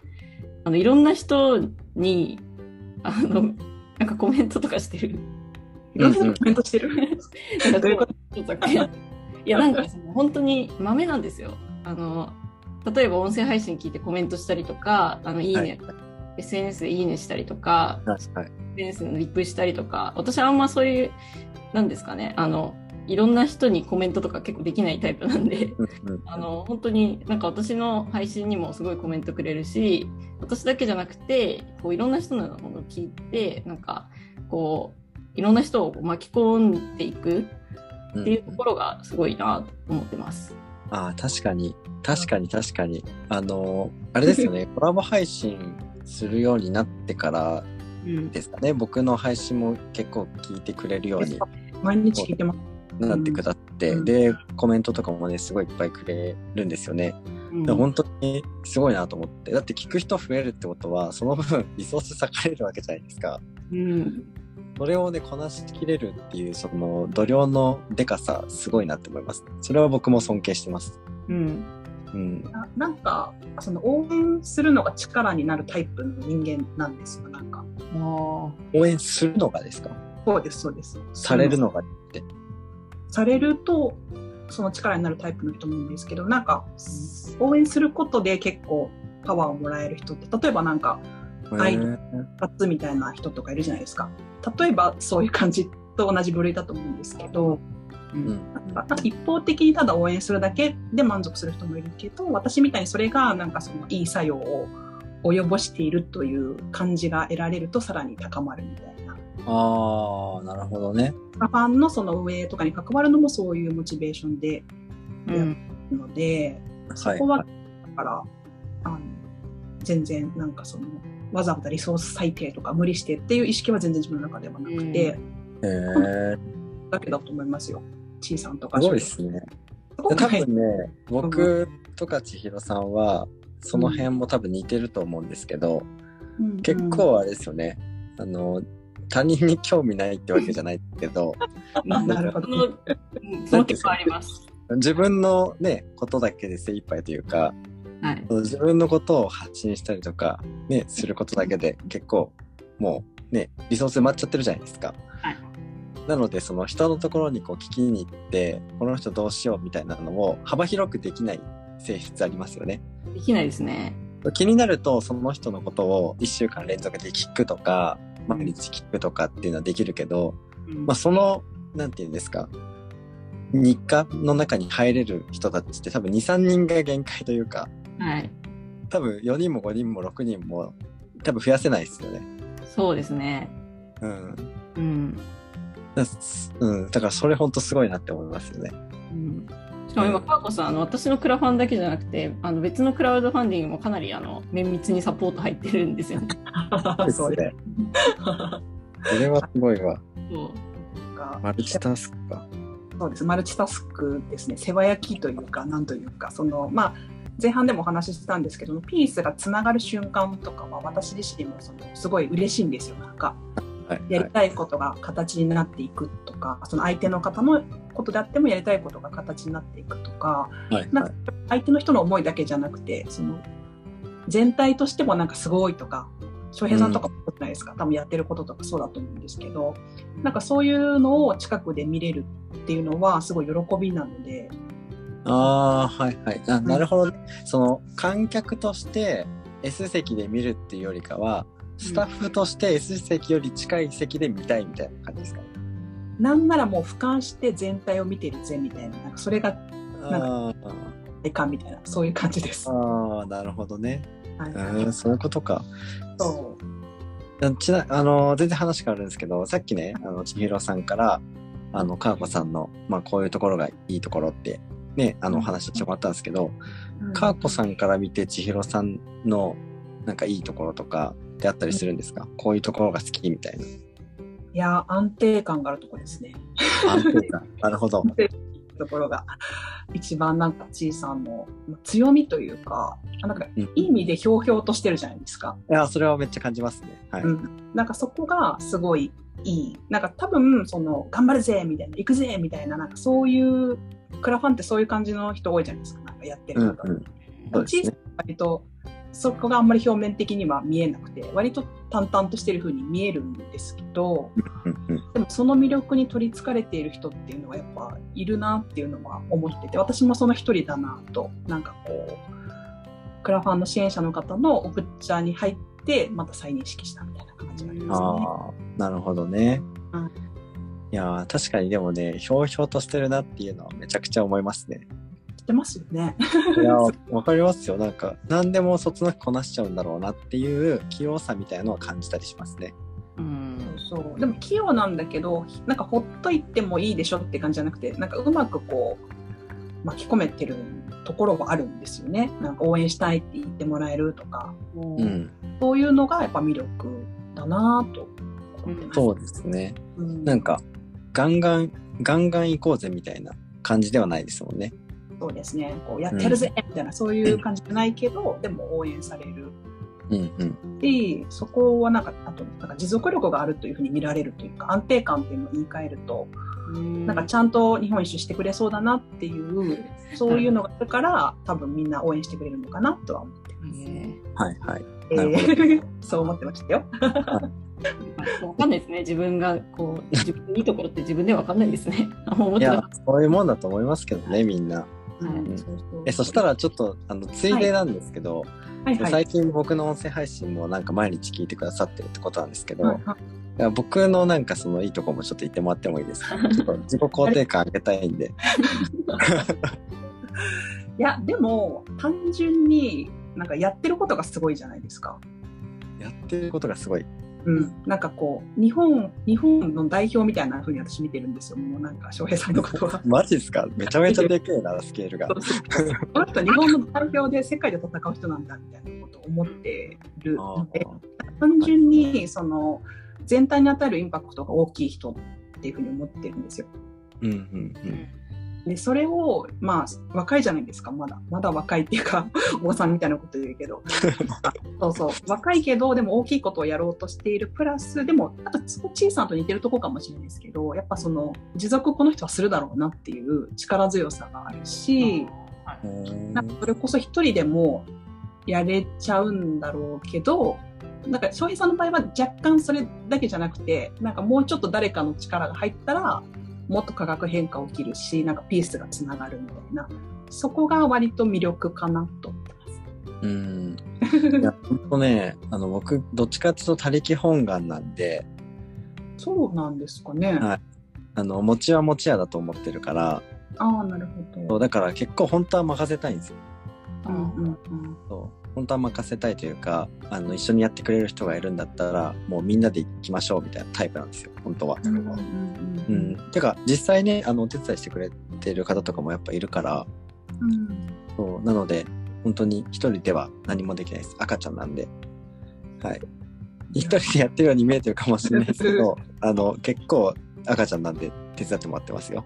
あの、いろんな人に、あの、なんかコメントとかしてる。コメントしてる。なんかいや、なんかその、本当に豆なんですよ。あの、例えば音声配信聞いてコメントしたりとか、あの、いいね、はい。SNS でいいねしたりとか、はい、SNS のリップしたりとか、私はあんまそういう、なんですかね、あの、いろんな人にコメントとか結構できないタイプなんで、あの、本当になんか私の配信にもすごいコメントくれるし、私だけじゃなくて、こういろんな人のものを聞いて、なんか、こう、いろんな人を巻き込んでいくっていうところがすごいなと思ってます。ああ、確かに。確かに確かに。あの、あれですよね、コラボ配信するようになってからですかね、うん、僕の配信も結構聞いてくれるように毎日聞いてますなってくだって、うん、でコメントとかもねすごいいっぱいくれるんですよね。うん、本当にすごいなと思ってだって聞く人増えるってことはその分リソース割かれるわけじゃないですか。うん、それをねこなしきれるっていうその度量のでかさすごいなって思います。それは僕も尊敬してます。うん。うん、ななんかその応援するのが力になるタイプの人間なんですよなんか。応援するのがですか？そうですそうです。されるのがってされるとその力になるタイプの人もいるんですけどなんか応援することで結構パワーをもらえる人って例えばなんか愛のつみたいな人とかいるじゃないですか例えばそういう感じと同じ部類だと思うんですけどうん、なんか一方的にただ応援するだけで満足する人もいるけど私みたいにそれがなんかそのいい作用を及ぼしているという感じが得られるとさらに高まるみたいな。ああ、なるほどね。ファンのその運営とかに関わるのもそういうモチベーションでやるので、そこは、だから、あの全然なんかそのわざわざリソース最低とか無理してっていう意識は全然自分の中ではなくて、へえ。だけだと思いますよ。ちいさんとか。すごいですね。多分ね、僕とか千尋さんは、その辺も多分似てると思うんですけど、うん結構あれですよね。あの、他人に興味ないってわけじゃないけど、あなるほどその結構あります。自分のね、ことだけで精一杯というか、はい。自分のことを発信したりとか、ね、することだけで結構、もうね、リソース埋まっちゃってるじゃないですか。はいなので、その人のところにこう聞きに行って、この人どうしようみたいなのを幅広くできない性質ありますよね。できないですね。気になると、その人のことを1週間連続で聞くとか、毎日聞くとかっていうのはできるけど、うんまあ、その、なんていうんですか、日課の中に入れる人たちって多分2、3人が限界というか、はい。多分4人も5人も6人も多分増やせないですよね。そうですね。うん。うん。だうん、だからそれ本当すごいなって思いますよね。うんしかも今、カーコさん、あの私のクラファンだけじゃなくて、あの別のクラウドファンディングもかなりあの綿密にサポート入ってるんですよね。そうですね。それはすごいわ。そうかマルチタスクか。そうです。マルチタスクですね。世話焼きというか、なんというか、その、まあ、前半でもお話ししたんですけど、ピースがつながる瞬間とかは、私自身もそのすごい嬉しいんですよ。なんか、はい。やりたいことが形になっていくとか、その相手の方のことであってもやりたいことが形になっていくとか、はい。なんかはい。相手の人の思いだけじゃなくて、その、全体としてもなんかすごいとか、翔平さんとかもそうじゃないですか、多分やってることとかそうだと思うんですけど、なんかそういうのを近くで見れるっていうのはすごい喜びなので、ああ、はいはい。あなるほどね。その観客として S 席で見るっていうよりかは、スタッフとして S 席より近い席で見たいみたいな感じですか？なんならもう俯瞰して全体を見てるぜみたいな、なんかそれがあいかんみたいな、そういう感じです。あああ、なるほどね。はいうん、そういうことか。そうちな、あの、全然話変わるんですけど、さっきね、あの、千尋さんから、あの、かーこさんの、まあ、こういうところがいいところって、ね、あの、お話ししてもらったんですけど、うんかーこさんから見て千尋さんの、なんかいいところとかってあったりするんですか、こういうところが好きみたいな。いや、安定感があるところですね。安定感。なるほど。ところが一番なんかちいさんの強みというか、なんかうんいい意味でひょうひょうとしてるじゃないですか。いや、それはめっちゃ感じますね。はい。うん。なんかそこがすごいいい。なんか多分、その、頑張るぜみたいな、行くぜみたいな、なんかそういう、クラファンってそういう感じの人多いじゃないですか。なんかやってうんる方。うん。そうですね小さい。割と、そこがあんまり表面的には見えなくて、割と淡々としてる風に見えるんですけど、うんうん。でもその魅力に取りつかれている人っていうのはやっぱいるなっていうのは思ってて、私もその一人だなと、なんかこう、クラファンの支援者の方のオプチャーに入って、また再認識したみたいな感じがありますね。なるほどね。うんいやー確かにでもね、ひょうひょうとしてるなっていうのはめちゃくちゃ思いますね。知ってますよね。いやー、わかりますよ。なんか、何でもそつなくこなしちゃうんだろうなっていう器用さみたいのを感じたりしますね。うんそう。でも器用なんだけど、なんかほっといてもいいでしょって感じじゃなくて、なんかうまくこう、巻き込めてるところはあるんですよね。なんか応援したいって言ってもらえるとか、うん。そういうのがやっぱ魅力だなぁと思ってます。そうですね。うんなんか、ガンガン、ガンガン行こうぜみたいな感じではないですもんね。そうですね。こうやってるぜみたいな、そういう感じじゃないけど、でも応援されるうんうん。し、そこはなんか、あと、なんか持続力があるというふうに見られるというか、安定感っていうのを言い換えると、なんかちゃんと日本一周してくれそうだなっていう、そういうのがあるから、多分みんな応援してくれるのかなとは思ってます。ねはいはい。えなるほどー そう思ってましたよ。わかんないですね。自分がこう自分のいいところって自分ではわかんないですね。いやそういうもんだと思いますけどね、みんな。た。はいえ、そしたらちょっと、あの、ついでなんですけど、はいはい。最近僕の音声配信もなんか毎日聞いてくださってるってことなんですけど、はいはい僕のなんかそのいいとこもちょっと言ってもらってもいいですか？ちょっと自己肯定感上げたいんで。いや、でも、単純に、なんかやってることがすごいじゃないですか。やってることがすごい。うん、なんかこう日本日本の代表みたいな風に私見てるんですよ。もうなんか翔平さんのことは。マジですか？めちゃめちゃでけえな、スケールが。この人日本の代表で世界で戦う人なんだみたいなことを思ってるので、単純にその全体に与えるインパクトが大きい人っていうふうに思ってるんですよ。うんうんうん。で、それを、まあ、若いじゃないですか、まだ。まだ若いっていうか、おばさんみたいなこと言うけど。そうそう。若いけど、でも大きいことをやろうとしている。プラス、でも、あと、小さんと似てるとこかもしれないですけど、やっぱその、持続この人はするだろうなっていう力強さがあるし、なんかそれこそ一人でもやれちゃうんだろうけど、なんか、翔平さんの場合は若干それだけじゃなくて、なんかもうちょっと誰かの力が入ったら、もっと化学変化起きるし、なんかピースがつながるみたいな、そこが割と魅力かなと思ってます。うん。いや、本当ね、あの、僕、どっちかっていうと他力本願なんで。そうなんですかね。はい。あの、餅は餅屋だと思ってるから。ああ、なるほど。だから結構本当は任せたいんですよ。うんうんうん。そう本当は任せたいというかあの一緒にやってくれる人がいるんだったらもうみんなで行きましょうみたいなタイプなんですよ本当は。うん、うん、てか実際ねあのお手伝いしてくれてる方とかもやっぱいるから、うん、そう。なので本当に一人では何もできないです。赤ちゃんなんで。はい。一人でやってるように見えてるかもしれないですけどあの結構赤ちゃんなんで手伝ってもらってますよ。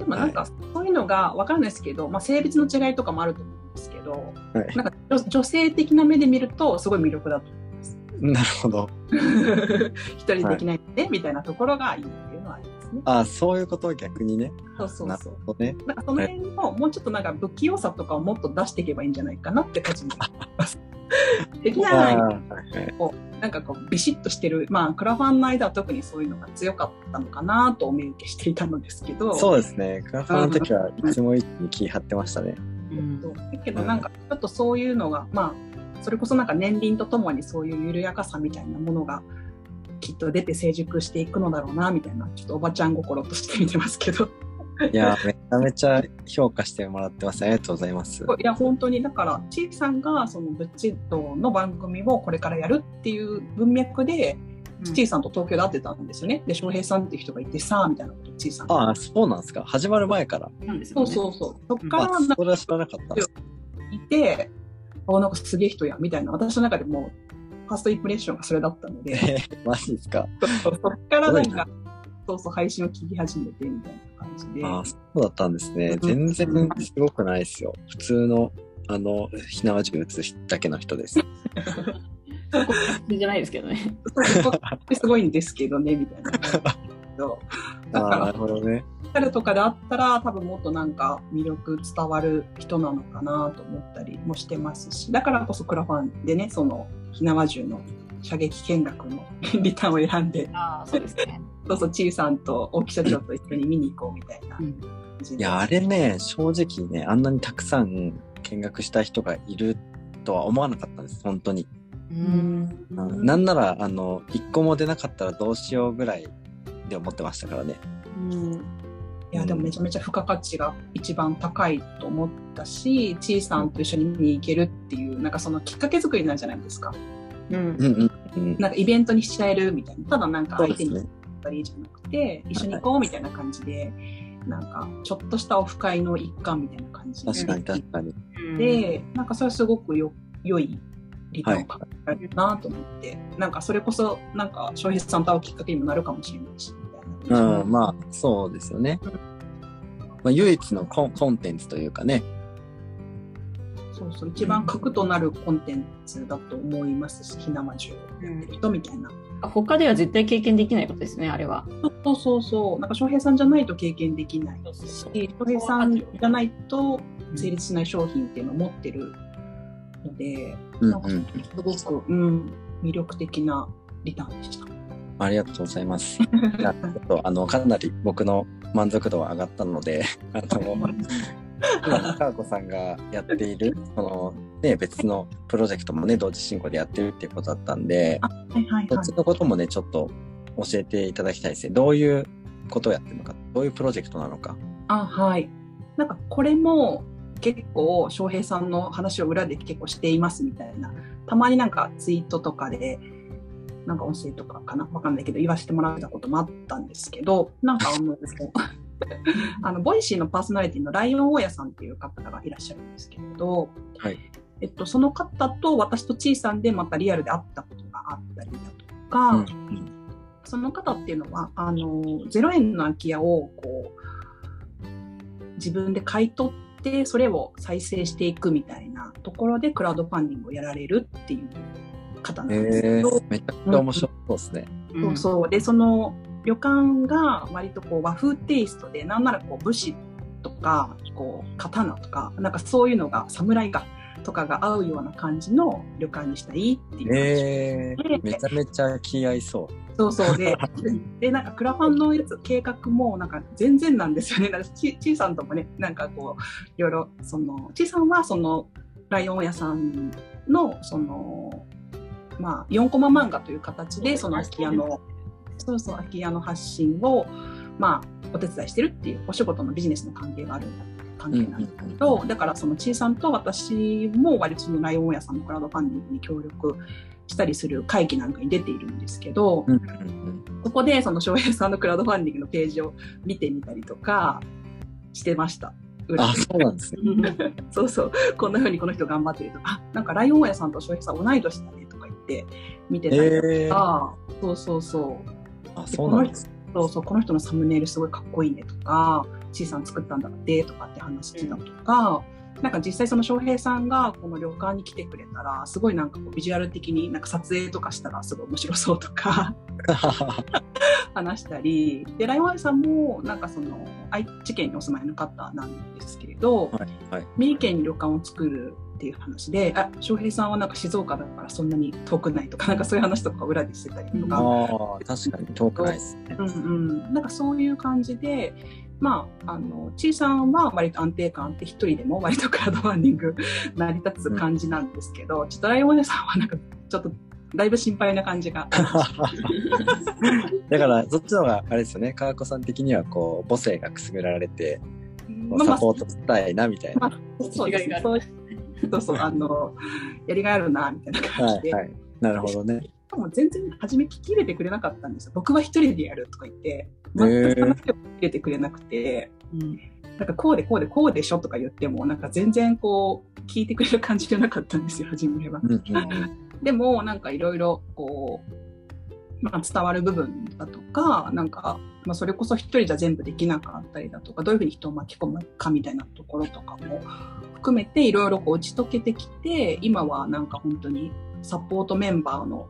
でもなんか、そういうのが分かんないですけど、まあ、性別の違いとかもあると思うんですけど、はい、なんか女性的な目で見るとすごい魅力だと思います。なるほど。一人できないね、はい、みたいなところがいいっていうのはありますね。ああ、そういうことを逆にね。そうそうそう。ね、なんかその辺の、もうちょっとなんか不器用さとかをもっと出していけばいいんじゃないかなって個人で思います。できない。こうなんかこうビシッとしてる、まあ、クラファンの間は特にそういうのが強かったのかなとお見受けしていたのですけど。そうですね。クラファンの時はいつも一気に気張ってましたね。うん、だけどなんかちょっとそういうのが、まあ、それこそなんか年輪とともにそういう緩やかさみたいなものがきっと出て成熟していくのだろうなみたいなちょっとおばちゃん心として見てますけど。いや、めちゃめちゃ評価してもらってます。ありがとうございます。いや、本当に、だから、ちいさんが、その、ブッチットの番組をこれからやるっていう文脈で、ちいさんと東京で会ってたんですよね。で、翔平さんっていう人がいてさ、みたいなこと、ちいさんああ、そうなんですか。始まる前から。ね、そうそうそう。そっから、それは知らなかった。いて、あ、なんかすげえ人や、みたいな。私の中でも、ファーストインプレッションがそれだったので。えー、マジですか。そっからなんか、そうそう、配信を聞き始めて、みたいな。感じで。あそうだったんですね。全然すごくないですよ。普通の、あの、火縄銃撃つだけの人です。じゃないですけどね。すごいんですけどね、みたいな。だから、なるほどね。彼とかであったら、多分もっとなんか魅力伝わる人なのかなと思ったりもしてますし、だからこそクラファンでね、その、火縄銃の射撃見学のリターンを選んで、あそうですね。そうそう、ちいさんと大木社長と一緒に見に行こうみたいな、うん。いや、あれね、正直ね、あんなにたくさん見学した人がいるとは思わなかったんです、本当に。うん、なんなら、あの、一個も出なかったらどうしようぐらいで思ってましたからね。うんいやでもめちゃめちゃ付加価値が一番高いと思ったし、ちいさんと一緒に見に行けるっていう、なんかそのきっかけ作りなんじゃないですか。うん。なんかイベントにしちゃえるみたいな。ただなんか相手にったりじゃなくて、一緒に行こうみたいな感じで、なんかちょっとしたオフ会の一環みたいな感じで。確かに確かに。で、なんかそれはすごくよ良いリターンをかけられるなと思って、はい、なんかそれこそなんか消費者さんと会うきっかけにもなるかもしれないし、みたいな。うん、まあそうですよね。まあ、唯一のコンコンテンツというかね、そうそう、一番核となるコンテンツだと思いますし、ひなまじゅうやってる人みたいな。他では絶対経験できないことですね、あれは。そうそうそう。なんか翔平さんじゃないと経験できないし、翔平さんじゃないと成立しない商品っていうのを持ってるので、うん、なんかすごく、うん、魅力的なリターンでした。ありがとうございます。ちょっとあのかなり僕の満足度は上がったので、あの今、かぁこさんがやっている、その、ね、別のプロジェクトもね、同時進行でやってるっていうことだったんで、はいはいはい、そっちのこともね、ちょっと教えていただきたいですね。どういうことをやってるのか、どういうプロジェクトなのか。あ、はい。なんかこれも、結構翔平さんの話を裏で結構していますみたいな。たまになんかツイートとかでなんか音声とかかな？わかんないけど言わせてもらったこともあったんですけどなんか思うんですけど。あの Voicy のパーソナリティのライオン大家さんっていう方がいらっしゃるんですけれど、はい。えっと、その方と私とちいさんでまたリアルで会ったことがあったりだとか、うんその方っていうのは、あの、0円の空き家を、こう、自分で買い取って、それを再生していくみたいなところで、クラウドファンディングをやられるっていう方なんですけえど、ー、めちゃくちゃ面白そうですね。そうそう。で、その旅館が割とこう和風テイストで、なんならこう武士とか、こう刀とか、なんかそういうのが、侍が、とかが合うような感じの旅館にしたいっていうえー、めちゃめちゃ気合いそう。そうそうで、で、なんかクラファンのやつ、計画もなんか全然なんですよね。なんかち、ちいさんともね、なんかこう、いろいろ、その、ちいさんはその、ライオン屋さんの、その、まあ、4コマ漫画という形で、その空き家の、そうそう、空き家の発信を、まあ、お手伝いしてるっていう、お仕事のビジネスの関係がある関係なんですけど、だからそのちいさんと私も割とそのライオン屋さんのクラウドファンディングに協力したりする会議なんかに出ているんですけど、うんうんそこでその翔平さんのクラウドファンディングのページを見てみたりとかしてました。うん、あ、そうなんですね。そうそう。こんな風にこの人頑張ってるとか、あ、なんかライオン屋さんと翔平さん同い年だねとか言って見てたりとか、えー、そうそうそう。あ、そうなんです。そうそう、この人のサムネイルすごいかっこいいねとか、ちいさん作ったんだってとかって話してたとか、なんか実際その翔平さんがこの旅館に来てくれたら、すごいなんかこうビジュアル的になんか撮影とかしたらすごい面白そうとか 話したり、で、ライオン屋さんもなんかその愛知県にお住まいの方なんですけれど、はいはい。三重県に旅館を作るっていう話で、あ、翔平さんはなんか静岡だからそんなに遠くないとか、なんかそういう話とか裏でしてたりとか、ああ、確かに遠くないですね。うんうん、なんかそういう感じで、まあ、あの、ちいさんは割と安定感あって、一人でも割とクラウドファンディング 成り立つ感じなんですけど、ちょっとライオン屋さんはなんか、ちょっと、だいぶ心配な感じが。だから、そっちの方が、あれですよね、川子さん的には、こう、母性がくすぐられて、サポートしたいな、みたいな。まあ、そうですね。そうそうそう、あの、やりがいあるな、みたいな感じで。はい、はい。なるほどね。でも全然初め聞き入れてくれなかったんですよ。僕は一人でやるとか言って、全く話を聞き入れてくれなくて、うんなんかこうでこうでこうでしょとか言っても、なんか全然こう、聞いてくれる感じじゃなかったんですよ、初めは。うんうんでも、なんかいろいろこう、まあ、伝わる部分だとか、なんか、まあ、それこそ一人じゃ全部できなかったりだとか、どういうふうに人を巻き込むかみたいなところとかも含めて、いろいろこう打ち解けてきて、今はなんか本当にサポートメンバーの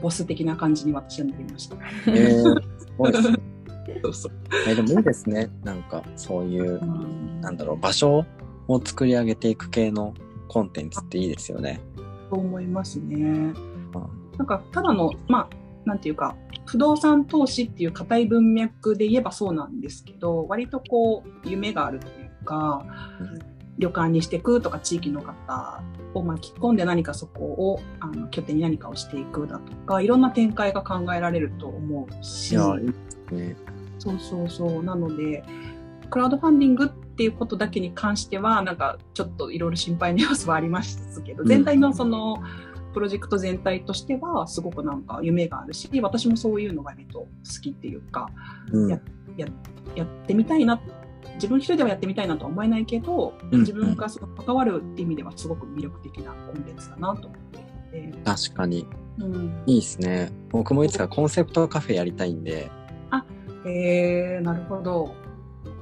ボス的な感じに私はなりました。えー、すごいですね。そうそう。えでもいいですね。なんか、そういう、なんだろう、場所を作り上げていく系のコンテンツっていいですよね。そう思いますね。なんか、ただの、まあ、なんていうか、不動産投資っていう硬い文脈で言えばそうなんですけど、割とこう、夢があるというか、うん旅館にしていくとか、地域の方を巻き込んで何かそこをあの拠点に何かをしていくだとか、いろんな展開が考えられると思ういし、や、いいですね。そうそうそう。なので、クラウドファンディングっていうことだけに関しては、なんかちょっといろいろ心配な要素はありますけど、全体のその、プロジェクト全体としては、すごくなんか夢があるし、私もそういうのが割と好きっていうか、うんやややってみたいな、自分一人ではやってみたいなとは思えないけど、うん自分がその関わるっていう意味ではすごく魅力的なコンテンツだなと思っているので、確かに。うん、いいですね。僕もいつかコンセプトカフェやりたいんで、えー、なるほど。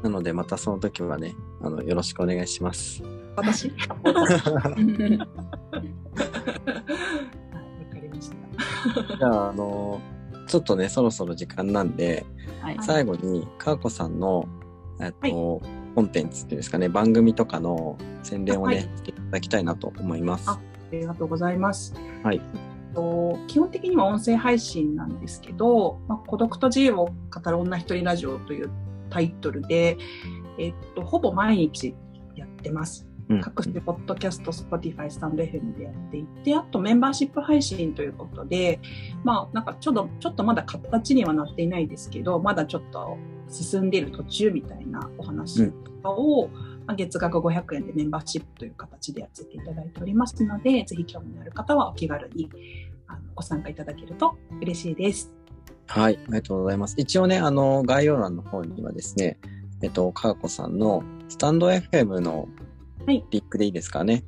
なのでまたその時はね、あの、よろしくお願いします。私？はい、わかりました。じゃあ、あの、ちょっとね、そろそろ時間なんで、はい最後に、かわこさんの、えっと、コンテンツっていうんですかね、番組とかの宣伝をね、はいしていただきたいなと思います。あありがとうございます。はいと。基本的には音声配信なんですけど、まあ、孤独と自由を語る女一人ラジオというタイトルで、えっと、ほぼ毎日やってます。うん各種ポッドキャスト、Spotify、スタンド FM でやっていて、あとメンバーシップ配信ということで、まあなんかちょっと、ちょっとまだ形にはなっていないですけど、まだちょっと進んでいる途中みたいなお話とかを、まあ、月額500円でメンバーシップという形でやらせていただいておりますので、ぜひ興味のある方はお気軽にあのご参加いただけると嬉しいです。はい、ありがとうございます。一応ね、あの、概要欄の方にはですね、えっと、かーこさんのスタンド FM のはいリンクでいいですかね？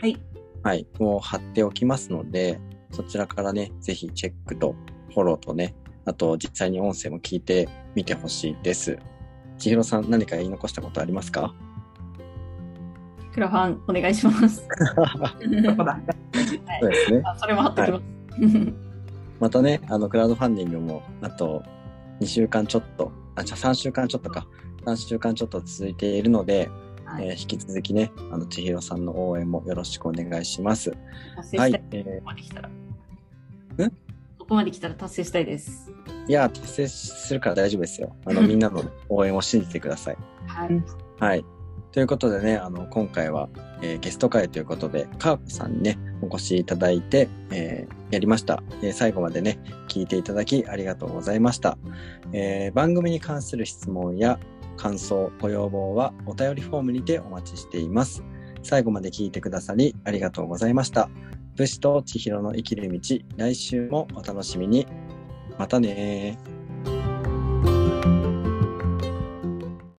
はい。はい、を貼っておきますので、そちらからね、ぜひチェックとフォローとね、あと実際に音声も聞いてみてほしいです。千尋さん、何か言い残したことありますか？クラファンお願いします。そうですね。あそれも貼っておきます。またね、あの、クラウドファンディングも、あと、2週間ちょっと、あ、じゃあ3週間ちょっとか、3週間ちょっと続いているので、はいえー引き続きね、あの、千尋さんの応援もよろしくお願いします。達成したい。はい。えここまで来たら。んここまで来たら達成したいです。ーいや、達成するから大丈夫ですよ。あの、みんなの応援を信じてください。はい。はい。ということでね、あの、今回は、えーゲスト会ということで、カープさんにね、お越しいただいて、えーやりました、えー最後までね、聞いていただきありがとうございました。え番組に関する質問や感想、ご要望はお便りフォームにてお待ちしています。最後まで聞いてくださりありがとうございました。武士と千尋の生きる道、来週もお楽しみに。またね。